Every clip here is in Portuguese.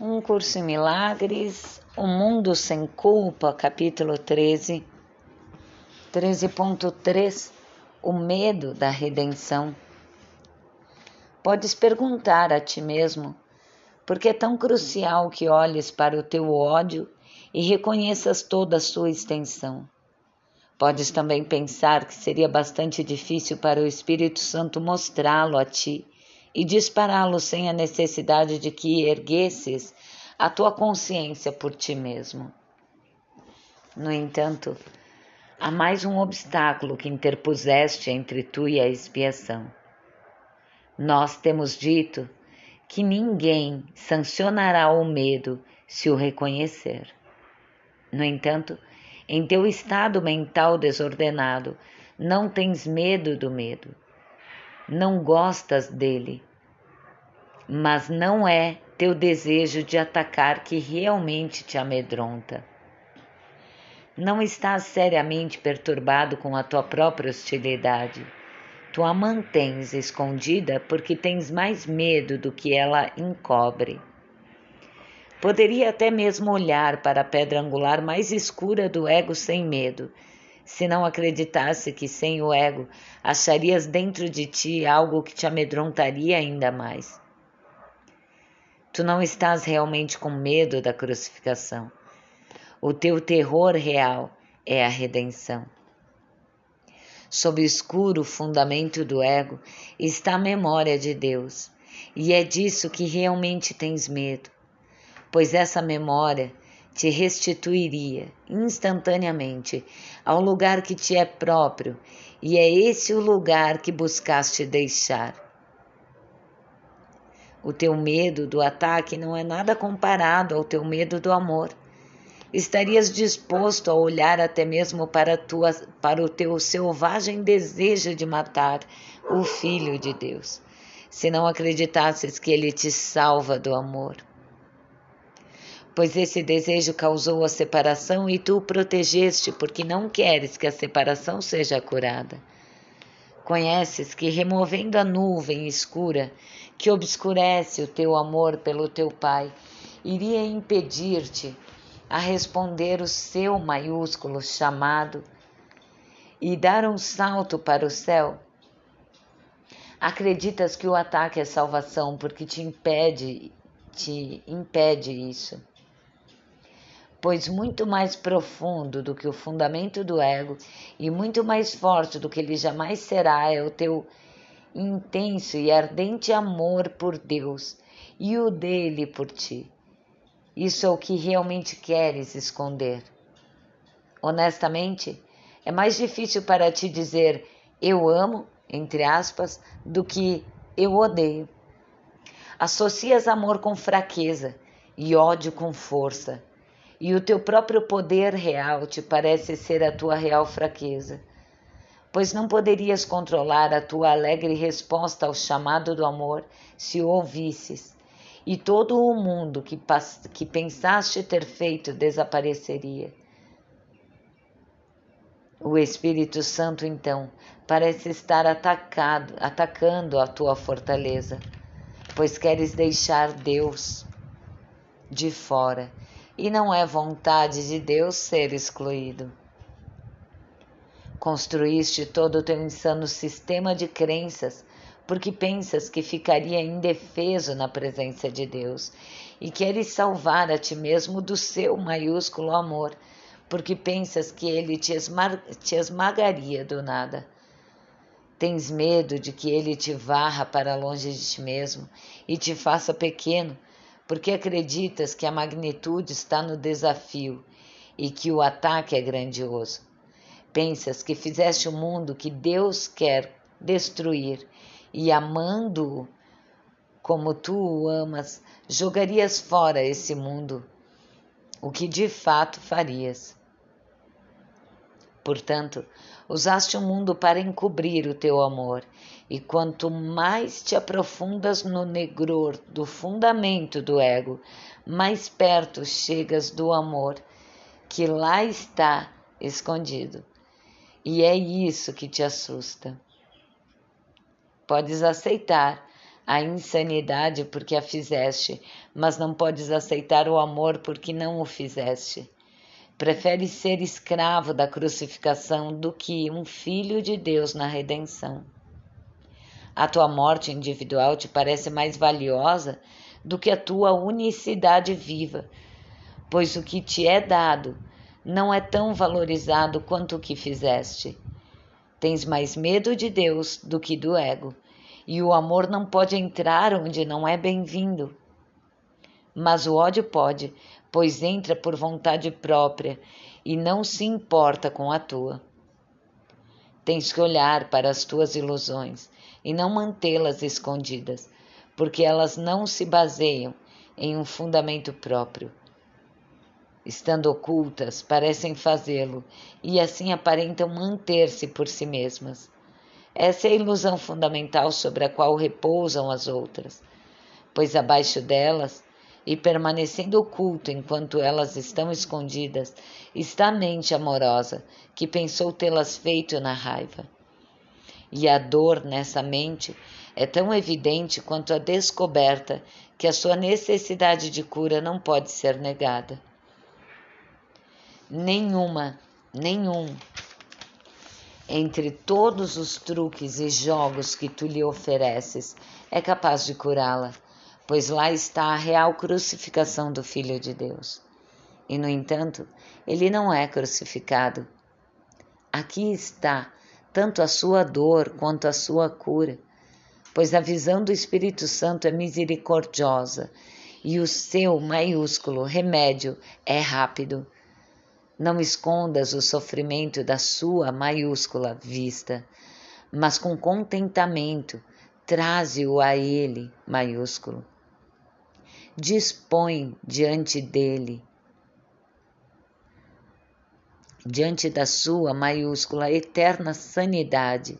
Um Curso em Milagres, O Mundo Sem Culpa, capítulo 13, 13.3 O Medo da Redenção. Podes perguntar a ti mesmo por que é tão crucial que olhes para o teu ódio e reconheças toda a sua extensão. Podes também pensar que seria bastante difícil para o Espírito Santo mostrá-lo a ti e dispará-lo sem a necessidade de que erguesses a tua consciência por ti mesmo. No entanto, há mais um obstáculo que interpuseste entre tu e a expiação. Nós temos dito que ninguém sancionará o medo se o reconhecer. No entanto, em teu estado mental desordenado, não tens medo do medo, não gostas dele, mas não é teu desejo de atacar que realmente te amedronta. Não estás seriamente perturbado com a tua própria hostilidade. Tu a mantens escondida porque tens mais medo do que ela encobre. Poderia até mesmo olhar para a pedra angular mais escura do ego sem medo, se não acreditasse que sem o ego acharias dentro de ti algo que te amedrontaria ainda mais. Tu não estás realmente com medo da crucificação. O teu terror real é a redenção. Sob o escuro fundamento do ego está a memória de Deus, e é disso que realmente tens medo, pois essa memória te restituiria instantaneamente ao lugar que te é próprio, e é esse o lugar que buscaste deixar. O teu medo do ataque não é nada comparado ao teu medo do amor. Estarias disposto a olhar até mesmo para, tua, para o teu selvagem desejo de matar o Filho de Deus, se não acreditasses que ele te salva do amor. Pois esse desejo causou a separação e tu o protegeste, porque não queres que a separação seja curada. Conheces que, removendo a nuvem escura que obscurece o teu amor pelo teu Pai, iria impedir-te a responder o seu maiúsculo chamado e dar um salto para o céu? Acreditas que o ataque é salvação porque te impede, te impede isso? Pois muito mais profundo do que o fundamento do ego e muito mais forte do que ele jamais será é o teu intenso e ardente amor por Deus e o dele por ti. Isso é o que realmente queres esconder. Honestamente, é mais difícil para ti dizer eu amo, entre aspas, do que eu odeio. Associas amor com fraqueza e ódio com força, e o teu próprio poder real te parece ser a tua real fraqueza. Pois não poderias controlar a tua alegre resposta ao chamado do amor se o ouvisses, e todo o mundo que, que pensaste ter feito desapareceria. O Espírito Santo, então, parece estar atacado, atacando a tua fortaleza, pois queres deixar Deus de fora, e não é vontade de Deus ser excluído. Construíste todo o teu insano sistema de crenças porque pensas que ficaria indefeso na presença de Deus e queres salvar a ti mesmo do seu maiúsculo amor, porque pensas que ele te, te esmagaria do nada. Tens medo de que ele te varra para longe de ti mesmo e te faça pequeno, porque acreditas que a magnitude está no desafio e que o ataque é grandioso. Pensas que fizeste o mundo que Deus quer destruir e amando-o como tu o amas, jogarias fora esse mundo, o que de fato farias. Portanto, usaste o mundo para encobrir o teu amor, e quanto mais te aprofundas no negror do fundamento do ego, mais perto chegas do amor que lá está escondido. E é isso que te assusta. Podes aceitar a insanidade porque a fizeste, mas não podes aceitar o amor porque não o fizeste. Prefere ser escravo da crucificação do que um filho de Deus na redenção. A tua morte individual te parece mais valiosa do que a tua unicidade viva, pois o que te é dado não é tão valorizado quanto o que fizeste. Tens mais medo de Deus do que do ego e o amor não pode entrar onde não é bem-vindo. Mas o ódio pode, pois entra por vontade própria e não se importa com a tua. Tens que olhar para as tuas ilusões e não mantê-las escondidas, porque elas não se baseiam em um fundamento próprio. Estando ocultas, parecem fazê-lo e assim aparentam manter-se por si mesmas. Essa é a ilusão fundamental sobre a qual repousam as outras, pois abaixo delas, e permanecendo oculto enquanto elas estão escondidas, está a mente amorosa que pensou tê-las feito na raiva. E a dor nessa mente é tão evidente quanto a descoberta que a sua necessidade de cura não pode ser negada. Nenhuma, nenhum entre todos os truques e jogos que tu lhe ofereces, é capaz de curá-la, pois lá está a real crucificação do Filho de Deus. E, no entanto, ele não é crucificado. Aqui está tanto a sua dor quanto a sua cura, pois a visão do Espírito Santo é misericordiosa e o seu maiúsculo remédio é rápido não escondas o sofrimento da sua maiúscula vista, mas com contentamento traze-o a ele maiúsculo. Dispõe diante dele, diante da sua maiúscula eterna sanidade,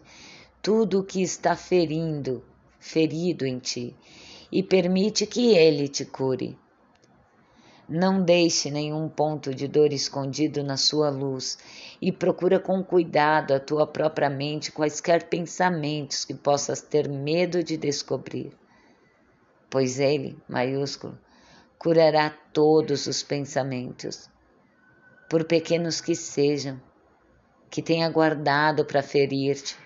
tudo o que está ferindo, ferido em ti, e permite que ele te cure não deixe nenhum ponto de dor escondido na sua luz e procura com cuidado a tua própria mente quaisquer pensamentos que possas ter medo de descobrir. Pois ele, maiúsculo, curará todos os pensamentos, por pequenos que sejam, que tenha guardado para ferir-te,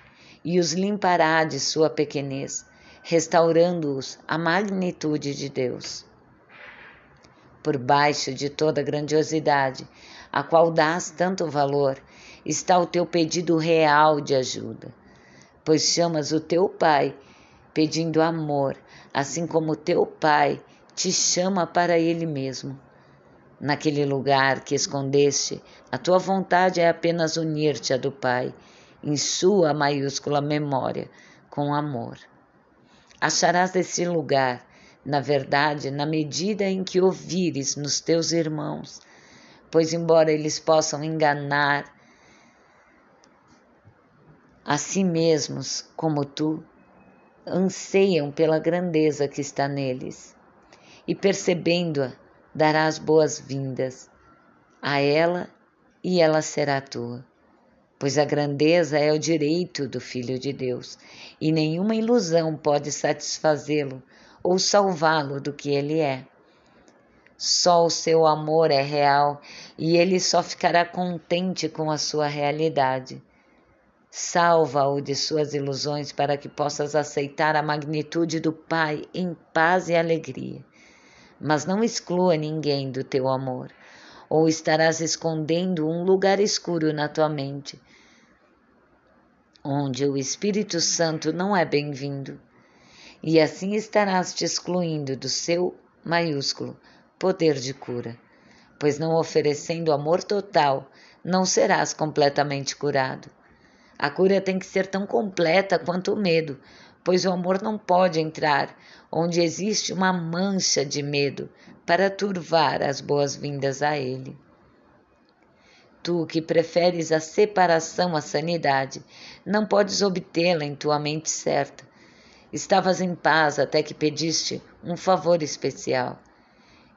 e os limpará de sua pequenez, restaurando-os à magnitude de Deus por baixo de toda grandiosidade, a qual dás tanto valor, está o teu pedido real de ajuda, pois chamas o teu Pai pedindo amor, assim como teu Pai te chama para Ele mesmo. Naquele lugar que escondeste, a tua vontade é apenas unir-te à do Pai, em sua maiúscula memória, com amor. Acharás esse lugar na verdade, na medida em que ouvires nos teus irmãos, pois, embora eles possam enganar a si mesmos como tu, anseiam pela grandeza que está neles, e percebendo-a, darás boas-vindas a ela e ela será tua. Pois a grandeza é o direito do Filho de Deus, e nenhuma ilusão pode satisfazê-lo ou salvá-lo do que ele é. Só o seu amor é real e ele só ficará contente com a sua realidade. Salva-o de suas ilusões para que possas aceitar a magnitude do Pai em paz e alegria. Mas não exclua ninguém do teu amor, ou estarás escondendo um lugar escuro na tua mente, onde o Espírito Santo não é bem-vindo e assim estarás te excluindo do seu maiúsculo poder de cura, pois não oferecendo amor total, não serás completamente curado. A cura tem que ser tão completa quanto o medo, pois o amor não pode entrar onde existe uma mancha de medo para turvar as boas-vindas a ele. Tu que preferes a separação à sanidade, não podes obtê-la em tua mente certa, Estavas em paz até que pediste um favor especial.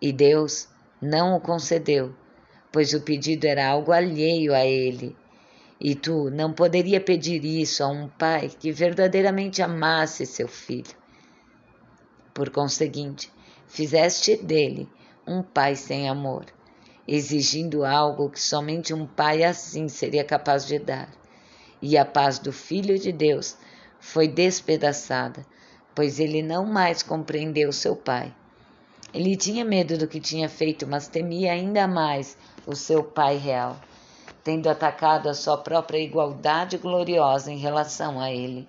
E Deus não o concedeu, pois o pedido era algo alheio a ele. E tu não poderia pedir isso a um pai que verdadeiramente amasse seu filho. Por conseguinte, fizeste dele um pai sem amor, exigindo algo que somente um pai assim seria capaz de dar. E a paz do Filho de Deus foi despedaçada, pois ele não mais compreendeu seu pai. Ele tinha medo do que tinha feito, mas temia ainda mais o seu pai real, tendo atacado a sua própria igualdade gloriosa em relação a ele.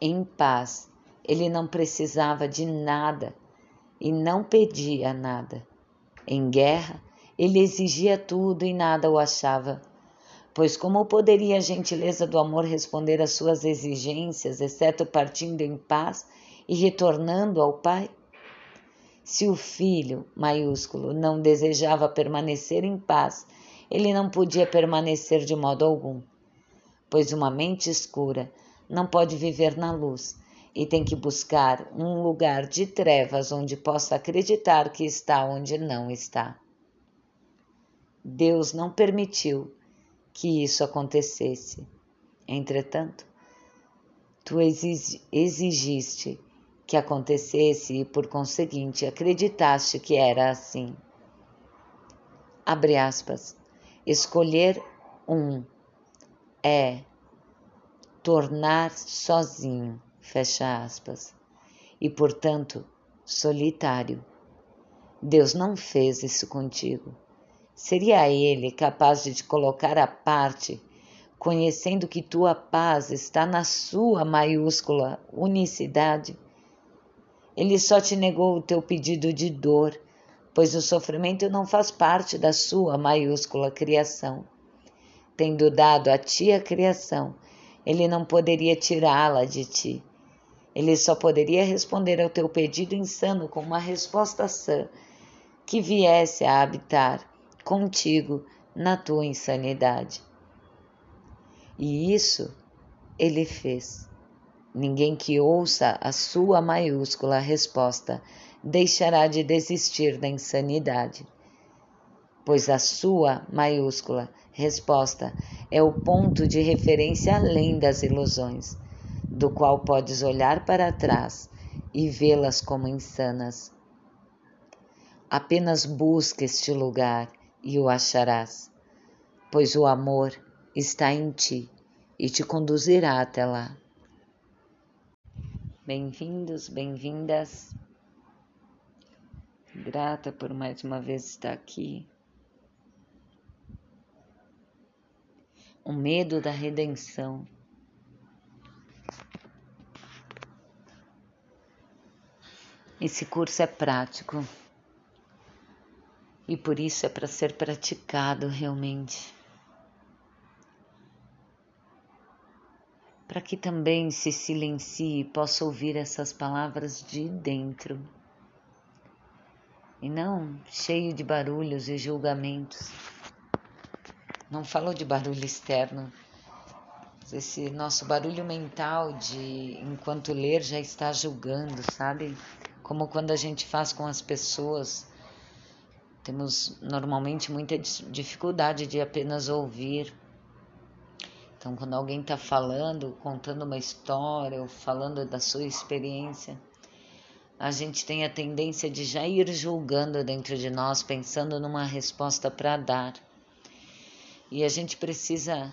Em paz, ele não precisava de nada e não pedia nada. Em guerra, ele exigia tudo e nada o achava. Pois como poderia a gentileza do amor responder às suas exigências, exceto partindo em paz e retornando ao Pai? Se o filho, maiúsculo, não desejava permanecer em paz, ele não podia permanecer de modo algum, pois uma mente escura não pode viver na luz e tem que buscar um lugar de trevas onde possa acreditar que está onde não está. Deus não permitiu que isso acontecesse. Entretanto, tu exigiste que acontecesse e, por conseguinte, acreditaste que era assim. Abre aspas. Escolher um é tornar sozinho fecha aspas, e portanto solitário. Deus não fez isso contigo. Seria ele capaz de te colocar à parte, conhecendo que tua paz está na sua maiúscula unicidade? Ele só te negou o teu pedido de dor, pois o sofrimento não faz parte da sua maiúscula criação. Tendo dado a ti a criação, ele não poderia tirá-la de ti. Ele só poderia responder ao teu pedido insano com uma resposta sã que viesse a habitar contigo na tua insanidade. E isso ele fez. Ninguém que ouça a sua maiúscula resposta deixará de desistir da insanidade, pois a sua maiúscula resposta é o ponto de referência além das ilusões do qual podes olhar para trás e vê-las como insanas. Apenas busca este lugar e o acharás, pois o amor está em ti e te conduzirá até lá. Bem-vindos, bem-vindas. Grata por mais uma vez estar aqui. O medo da redenção. Esse curso é prático e por isso é para ser praticado realmente. Para que também se silencie e possa ouvir essas palavras de dentro e não cheio de barulhos e julgamentos. Não falo de barulho externo, esse nosso barulho mental de enquanto ler já está julgando, sabe? como quando a gente faz com as pessoas. Temos normalmente muita dificuldade de apenas ouvir. Então, quando alguém está falando, contando uma história ou falando da sua experiência, a gente tem a tendência de já ir julgando dentro de nós, pensando numa resposta para dar. E a gente precisa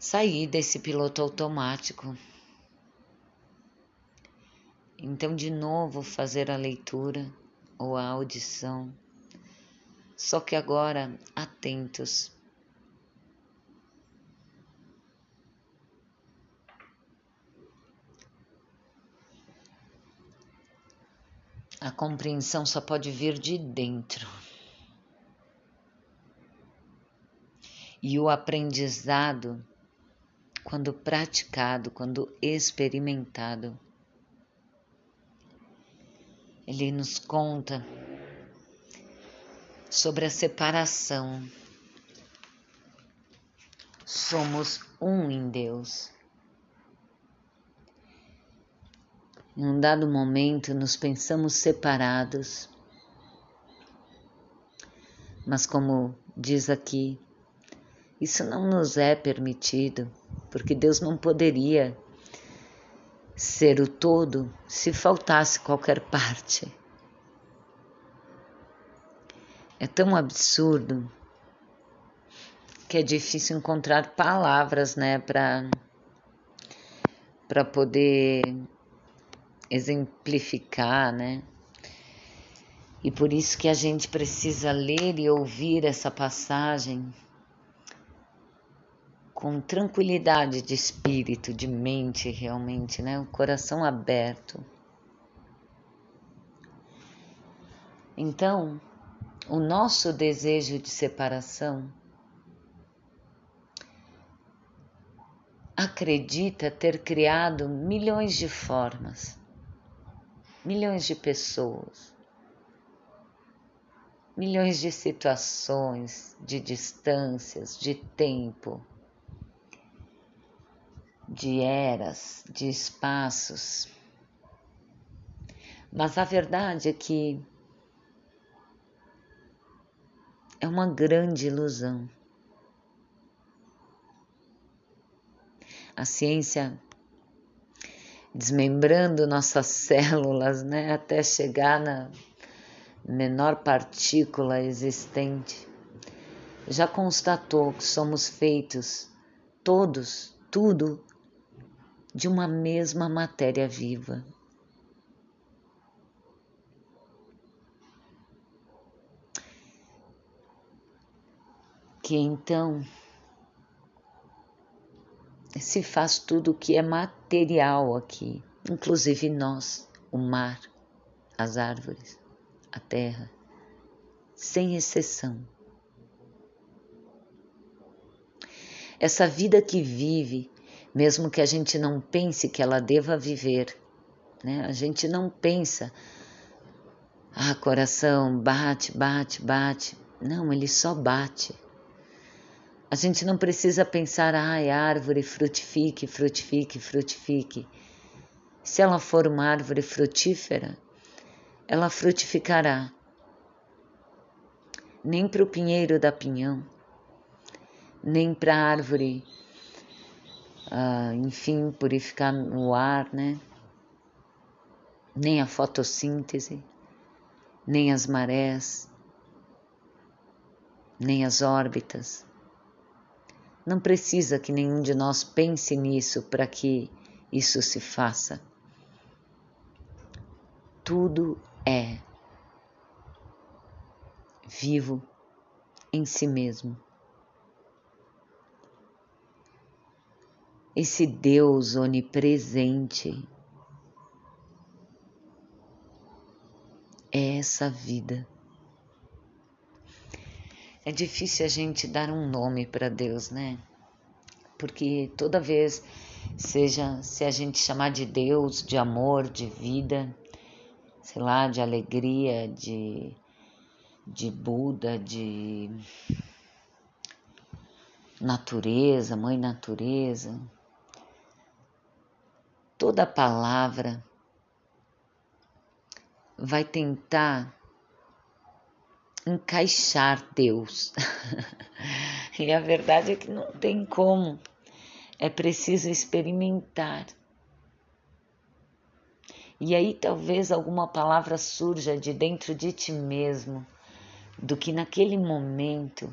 sair desse piloto automático então, de novo, fazer a leitura ou a audição, só que agora atentos. A compreensão só pode vir de dentro. E o aprendizado, quando praticado, quando experimentado, ele nos conta sobre a separação. Somos um em Deus. Em um dado momento nos pensamos separados, mas como diz aqui, isso não nos é permitido, porque Deus não poderia ser o todo se faltasse qualquer parte. É tão absurdo que é difícil encontrar palavras, né, para para poder exemplificar, né? E por isso que a gente precisa ler e ouvir essa passagem com tranquilidade de espírito, de mente, realmente, né? O coração aberto. Então, o nosso desejo de separação acredita ter criado milhões de formas, milhões de pessoas, milhões de situações, de distâncias, de tempo, de eras, de espaços. Mas a verdade é que é uma grande ilusão. A ciência desmembrando nossas células, né, até chegar na menor partícula existente, já constatou que somos feitos todos, tudo, de uma mesma matéria viva. que então se faz tudo o que é material aqui, inclusive nós, o mar, as árvores, a terra, sem exceção. Essa vida que vive, mesmo que a gente não pense que ela deva viver, né? A gente não pensa, ah, coração, bate, bate, bate. Não, ele só bate. A gente não precisa pensar, ai, árvore frutifique, frutifique, frutifique. Se ela for uma árvore frutífera, ela frutificará. Nem para o pinheiro da pinhão, nem para a árvore, uh, enfim, purificar o ar, né? Nem a fotossíntese, nem as marés, nem as órbitas não precisa que nenhum de nós pense nisso para que isso se faça. Tudo é vivo em si mesmo. Esse Deus onipresente é essa vida. É difícil a gente dar um nome para Deus, né? Porque toda vez, seja se a gente chamar de Deus, de amor, de vida, sei lá, de alegria, de, de Buda, de natureza, mãe natureza, toda palavra vai tentar encaixar Deus. e a verdade é que não tem como. É preciso experimentar. E aí talvez alguma palavra surja de dentro de ti mesmo, do que naquele momento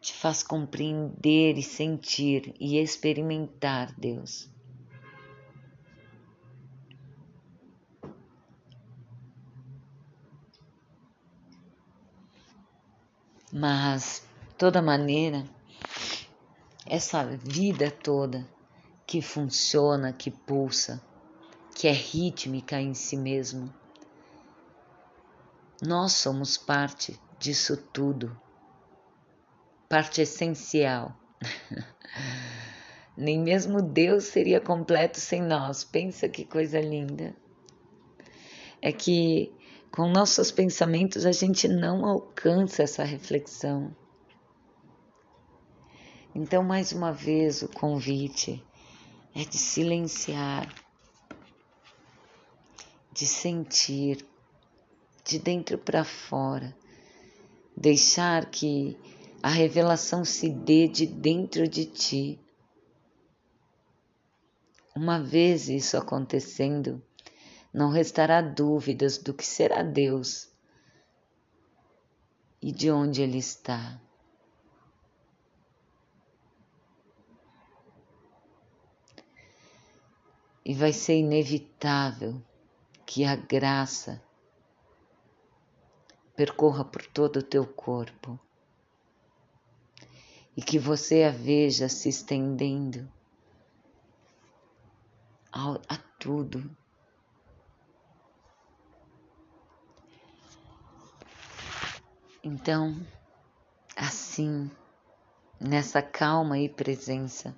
te faz compreender e sentir e experimentar Deus. Mas, toda maneira, essa vida toda que funciona, que pulsa, que é rítmica em si mesmo, nós somos parte disso tudo, parte essencial. Nem mesmo Deus seria completo sem nós. Pensa que coisa linda. É que com nossos pensamentos, a gente não alcança essa reflexão. Então, mais uma vez, o convite é de silenciar, de sentir de dentro para fora, deixar que a revelação se dê de dentro de ti. Uma vez isso acontecendo, não restará dúvidas do que será Deus e de onde Ele está. E vai ser inevitável que a graça percorra por todo o teu corpo e que você a veja se estendendo a, a tudo. Então, assim, nessa calma e presença,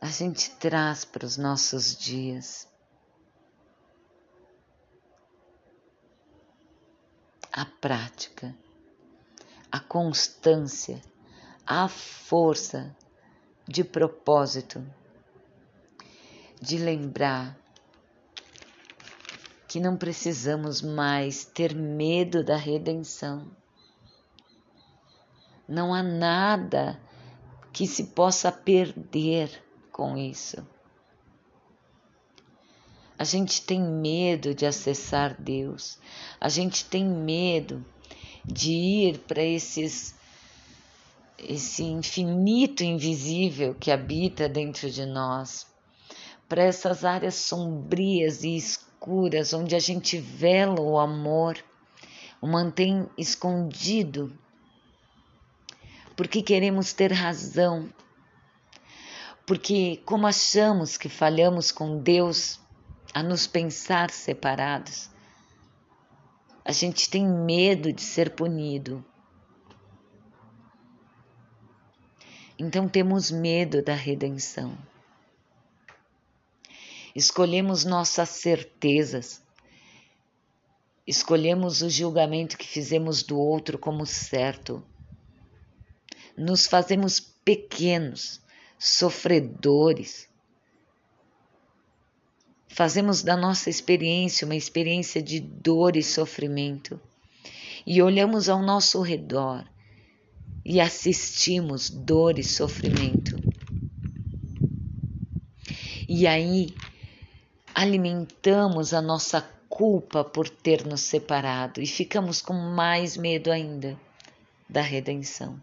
a gente traz para os nossos dias a prática, a constância, a força de propósito, de lembrar que não precisamos mais ter medo da redenção. Não há nada que se possa perder com isso. A gente tem medo de acessar Deus, a gente tem medo de ir para esses esse infinito invisível que habita dentro de nós, para essas áreas sombrias e escuras onde a gente vela o amor, o mantém escondido, porque queremos ter razão, porque, como achamos que falhamos com Deus a nos pensar separados, a gente tem medo de ser punido. Então temos medo da redenção. Escolhemos nossas certezas, escolhemos o julgamento que fizemos do outro como certo, nos fazemos pequenos sofredores. Fazemos da nossa experiência uma experiência de dor e sofrimento e olhamos ao nosso redor e assistimos dor e sofrimento. E aí alimentamos a nossa culpa por ter nos separado e ficamos com mais medo ainda da redenção.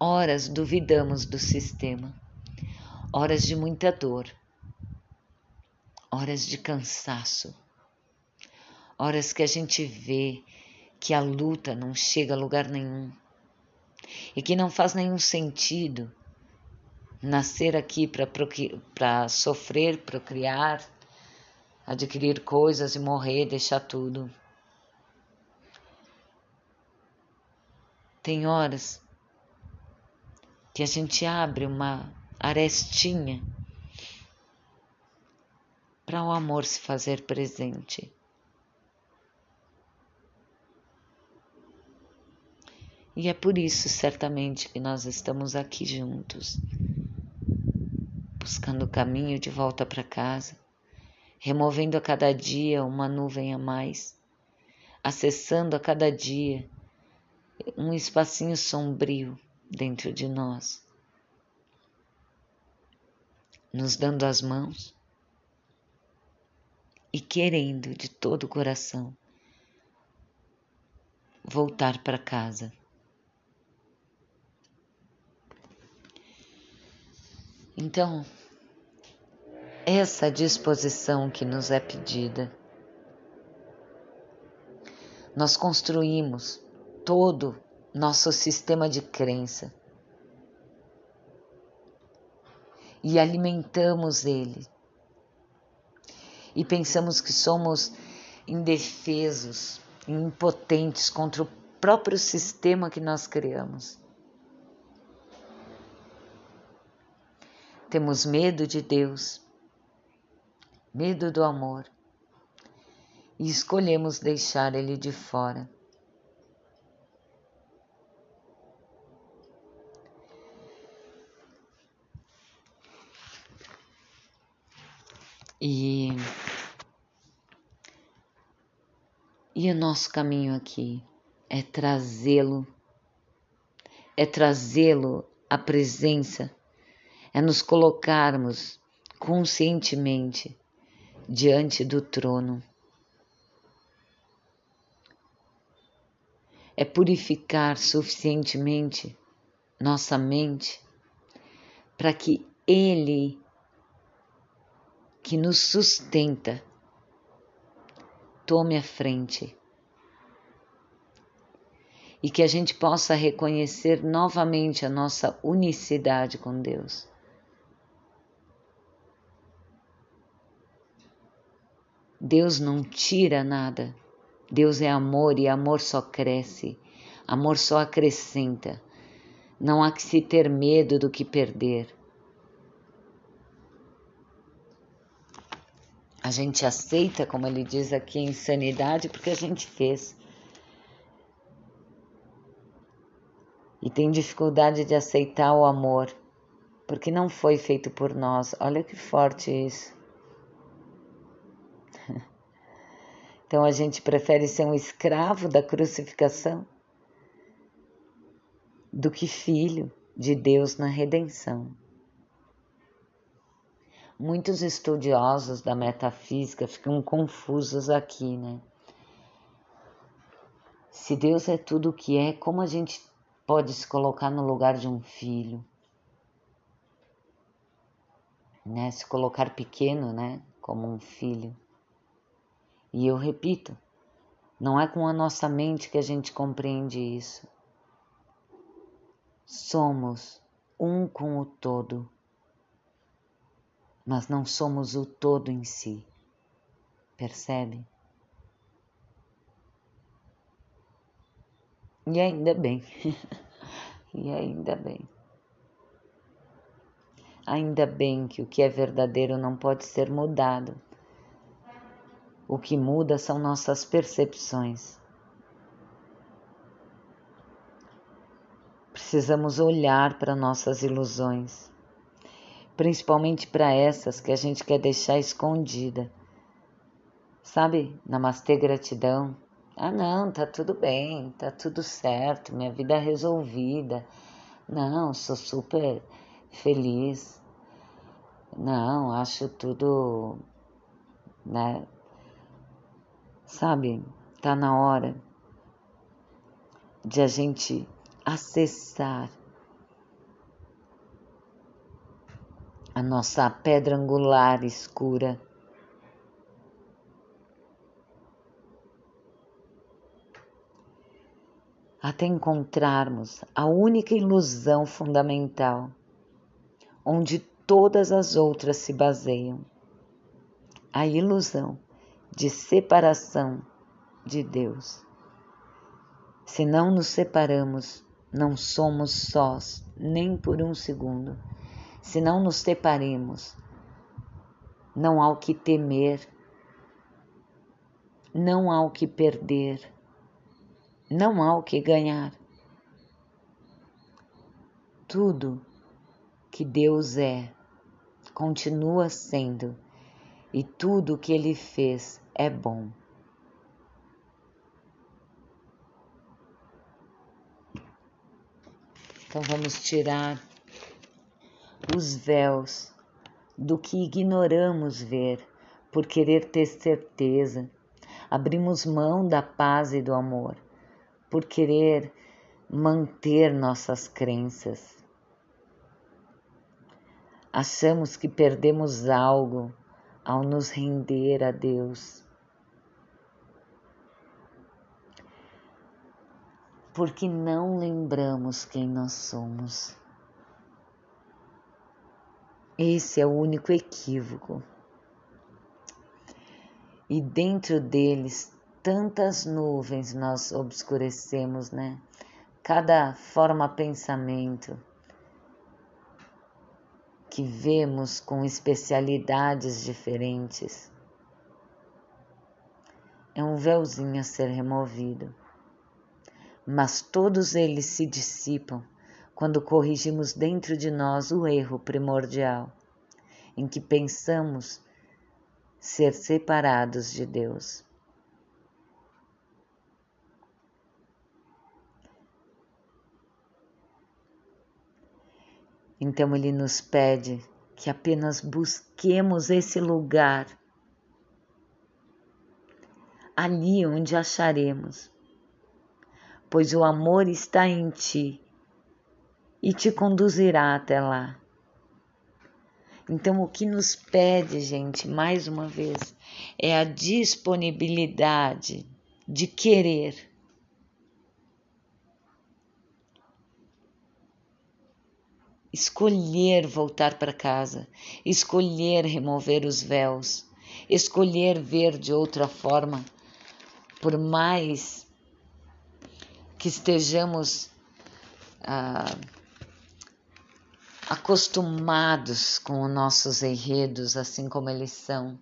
Horas duvidamos do sistema, horas de muita dor, horas de cansaço, horas que a gente vê que a luta não chega a lugar nenhum e que não faz nenhum sentido nascer aqui para sofrer, procriar, adquirir coisas e morrer, deixar tudo. Tem horas que a gente abre uma arestinha para o amor se fazer presente. E é por isso, certamente, que nós estamos aqui juntos, buscando o caminho de volta para casa, removendo a cada dia uma nuvem a mais, acessando a cada dia um espacinho sombrio dentro de nós, nos dando as mãos e querendo de todo o coração voltar para casa. Então, essa disposição que nos é pedida, nós construímos todo nosso sistema de crença e alimentamos ele. E pensamos que somos indefesos, impotentes contra o próprio sistema que nós criamos. Temos medo de Deus, medo do amor, e escolhemos deixar Ele de fora. E, E o nosso caminho aqui é trazê-lo, é trazê-lo à presença, é nos colocarmos conscientemente diante do trono. É purificar suficientemente nossa mente para que Ele, que nos sustenta, tome a frente e que a gente possa reconhecer novamente a nossa unicidade com Deus. Deus não tira nada. Deus é amor e amor só cresce, amor só acrescenta. Não há que se ter medo do que perder. A gente aceita, como ele diz aqui, a insanidade porque a gente fez. E tem dificuldade de aceitar o amor porque não foi feito por nós. Olha que forte isso. Então a gente prefere ser um escravo da crucificação do que filho de Deus na redenção. Muitos estudiosos da metafísica ficam confusos aqui, né? Se Deus é tudo o que é, como a gente pode se colocar no lugar de um filho? Né? Se colocar pequeno, né? Como um filho. E eu repito, não é com a nossa mente que a gente compreende isso. Somos um com o todo, mas não somos o todo em si. Percebe? E ainda bem. e ainda bem. Ainda bem que o que é verdadeiro não pode ser mudado o que muda são nossas percepções. Precisamos olhar para nossas ilusões, principalmente para essas que a gente quer deixar escondida. Sabe, namastê gratidão. Ah, não, tá tudo bem, tá tudo certo, minha vida é resolvida. Não, sou super feliz. Não, acho tudo, né, Sabe, tá na hora de a gente acessar a nossa pedra angular escura. Até encontrarmos a única ilusão fundamental, onde todas as outras se baseiam a ilusão de separação de Deus. Se não nos separamos, não somos sós nem por um segundo. Se não nos separemos, não há o que temer, não há o que perder, não há o que ganhar. Tudo que Deus é continua sendo e tudo o que ele fez é bom. Então vamos tirar os véus do que ignoramos ver por querer ter certeza. Abrimos mão da paz e do amor por querer manter nossas crenças. Achamos que perdemos algo ao nos render a Deus. Porque não lembramos quem nós somos. Esse é o único equívoco. E dentro deles, tantas nuvens nós obscurecemos, né? Cada forma pensamento, que vemos com especialidades diferentes. É um véuzinho a ser removido, mas todos eles se dissipam quando corrigimos dentro de nós o erro primordial, em que pensamos ser separados de Deus. Então ele nos pede que apenas busquemos esse lugar, ali onde acharemos, pois o amor está em ti e te conduzirá até lá. Então, o que nos pede, gente, mais uma vez, é a disponibilidade de querer. Escolher voltar para casa, escolher remover os véus, escolher ver de outra forma, por mais que estejamos ah, acostumados com os nossos enredos, assim como eles são,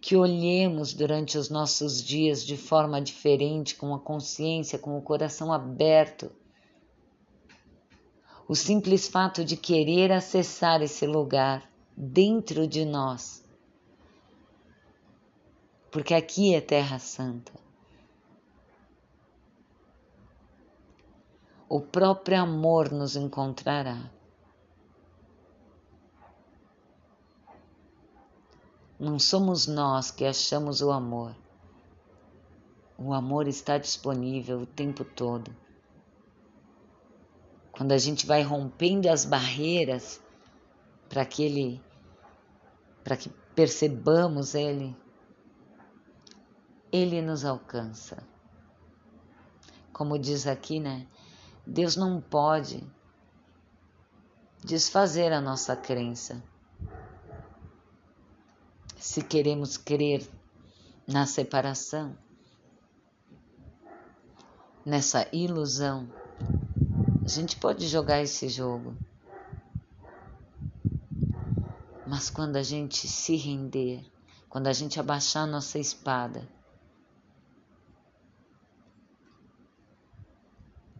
que olhemos durante os nossos dias de forma diferente, com a consciência, com o coração aberto. O simples fato de querer acessar esse lugar dentro de nós, porque aqui é Terra Santa. O próprio amor nos encontrará. Não somos nós que achamos o amor. O amor está disponível o tempo todo. Quando a gente vai rompendo as barreiras para que ele para que percebamos ele, ele nos alcança. Como diz aqui, né? Deus não pode desfazer a nossa crença se queremos crer na separação, nessa ilusão, a gente pode jogar esse jogo. Mas quando a gente se render, quando a gente abaixar nossa espada,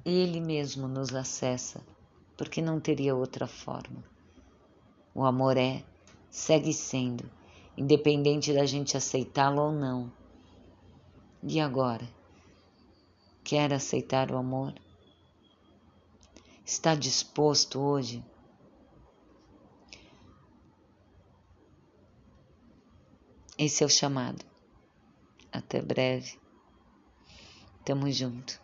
Ele mesmo nos acessa, porque não teria outra forma. O amor é, segue sendo independente da gente aceitá-lo ou não. E agora? Quer aceitar o amor? Está disposto hoje? Esse é o chamado. Até breve. Tamo junto.